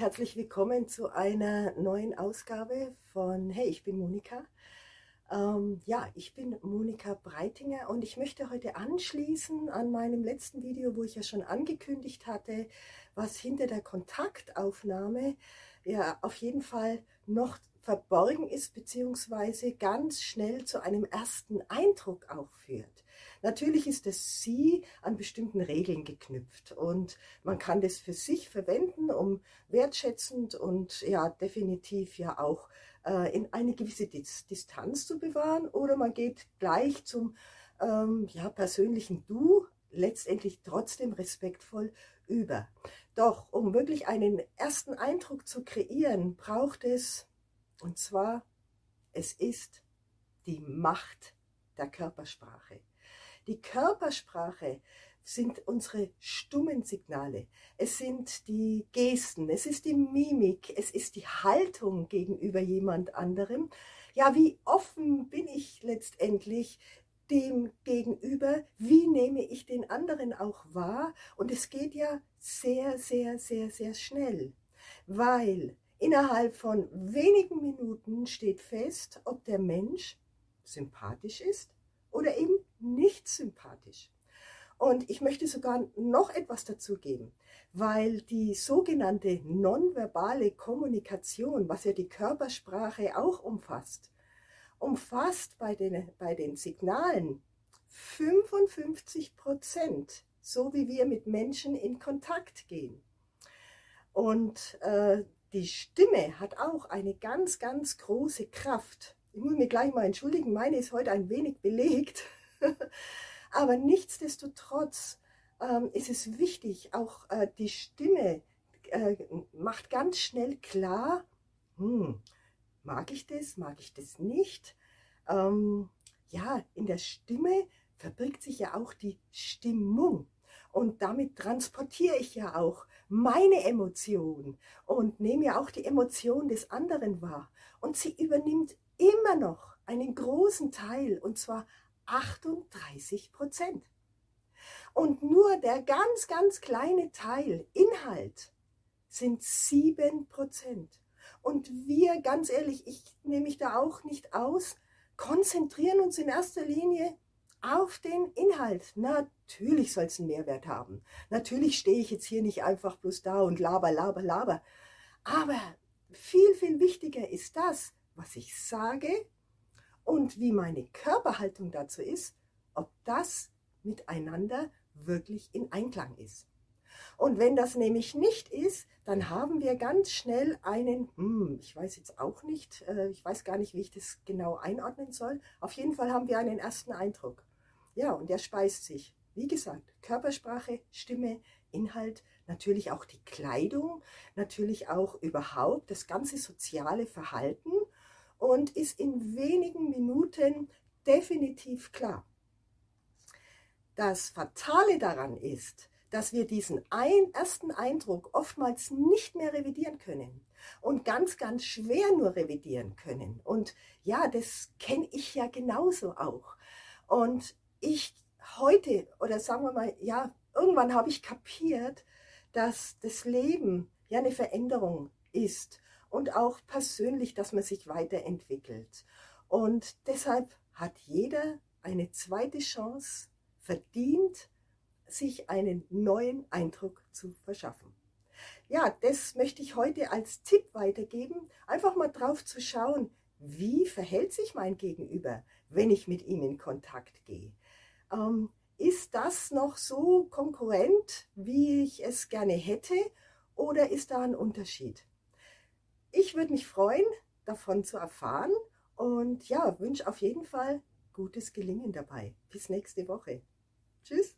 herzlich willkommen zu einer neuen Ausgabe von Hey, ich bin Monika. Ähm, ja, ich bin Monika Breitinger und ich möchte heute anschließen an meinem letzten Video, wo ich ja schon angekündigt hatte, was hinter der Kontaktaufnahme ja auf jeden Fall noch verborgen ist, beziehungsweise ganz schnell zu einem ersten Eindruck auch führt. Natürlich ist das Sie an bestimmten Regeln geknüpft und man kann das für sich verwenden, um wertschätzend und ja definitiv ja auch äh, in eine gewisse Distanz zu bewahren oder man geht gleich zum ähm, ja, persönlichen Du, letztendlich trotzdem respektvoll über. Doch um wirklich einen ersten Eindruck zu kreieren, braucht es, und zwar, es ist die Macht der Körpersprache. Die Körpersprache sind unsere stummen Signale. Es sind die Gesten, es ist die Mimik, es ist die Haltung gegenüber jemand anderem. Ja, wie offen bin ich letztendlich dem gegenüber? Wie nehme ich den anderen auch wahr? Und es geht ja sehr, sehr, sehr, sehr schnell, weil innerhalb von wenigen Minuten steht fest, ob der Mensch sympathisch ist oder eben nicht sympathisch. Und ich möchte sogar noch etwas dazu geben, weil die sogenannte nonverbale Kommunikation, was ja die Körpersprache auch umfasst, umfasst bei den, bei den Signalen 55 Prozent, so wie wir mit Menschen in Kontakt gehen. Und äh, die Stimme hat auch eine ganz, ganz große Kraft. Ich muss mich gleich mal entschuldigen, meine ist heute ein wenig belegt. Aber nichtsdestotrotz ähm, ist es wichtig, auch äh, die Stimme äh, macht ganz schnell klar, hm, mag ich das, mag ich das nicht. Ähm, ja, in der Stimme verbirgt sich ja auch die Stimmung. Und damit transportiere ich ja auch meine Emotion und nehme ja auch die Emotion des anderen wahr. Und sie übernimmt immer noch einen großen Teil, und zwar 38 Prozent. Und nur der ganz, ganz kleine Teil Inhalt sind 7 Prozent. Und wir, ganz ehrlich, ich nehme mich da auch nicht aus, konzentrieren uns in erster Linie auf den Inhalt. Natürlich soll es einen Mehrwert haben. Natürlich stehe ich jetzt hier nicht einfach bloß da und laber, laber, laber. Aber viel, viel wichtiger ist das, was ich sage und wie meine Körperhaltung dazu ist, ob das miteinander wirklich in Einklang ist. Und wenn das nämlich nicht ist, dann haben wir ganz schnell einen, hm, ich weiß jetzt auch nicht, äh, ich weiß gar nicht, wie ich das genau einordnen soll. Auf jeden Fall haben wir einen ersten Eindruck. Ja, und der speist sich. Wie gesagt, Körpersprache, Stimme, Inhalt, natürlich auch die Kleidung, natürlich auch überhaupt das ganze soziale Verhalten und ist in wenigen Minuten definitiv klar. Das Fatale daran ist, dass wir diesen ein, ersten Eindruck oftmals nicht mehr revidieren können und ganz, ganz schwer nur revidieren können. Und ja, das kenne ich ja genauso auch. Und ich heute, oder sagen wir mal, ja, irgendwann habe ich kapiert, dass das Leben ja eine Veränderung ist und auch persönlich, dass man sich weiterentwickelt. Und deshalb hat jeder eine zweite Chance verdient, sich einen neuen Eindruck zu verschaffen. Ja, das möchte ich heute als Tipp weitergeben, einfach mal drauf zu schauen, wie verhält sich mein Gegenüber, wenn ich mit ihm in Kontakt gehe. Ähm, ist das noch so konkurrent, wie ich es gerne hätte, oder ist da ein Unterschied? Ich würde mich freuen, davon zu erfahren und ja, wünsche auf jeden Fall gutes Gelingen dabei. Bis nächste Woche. Tschüss.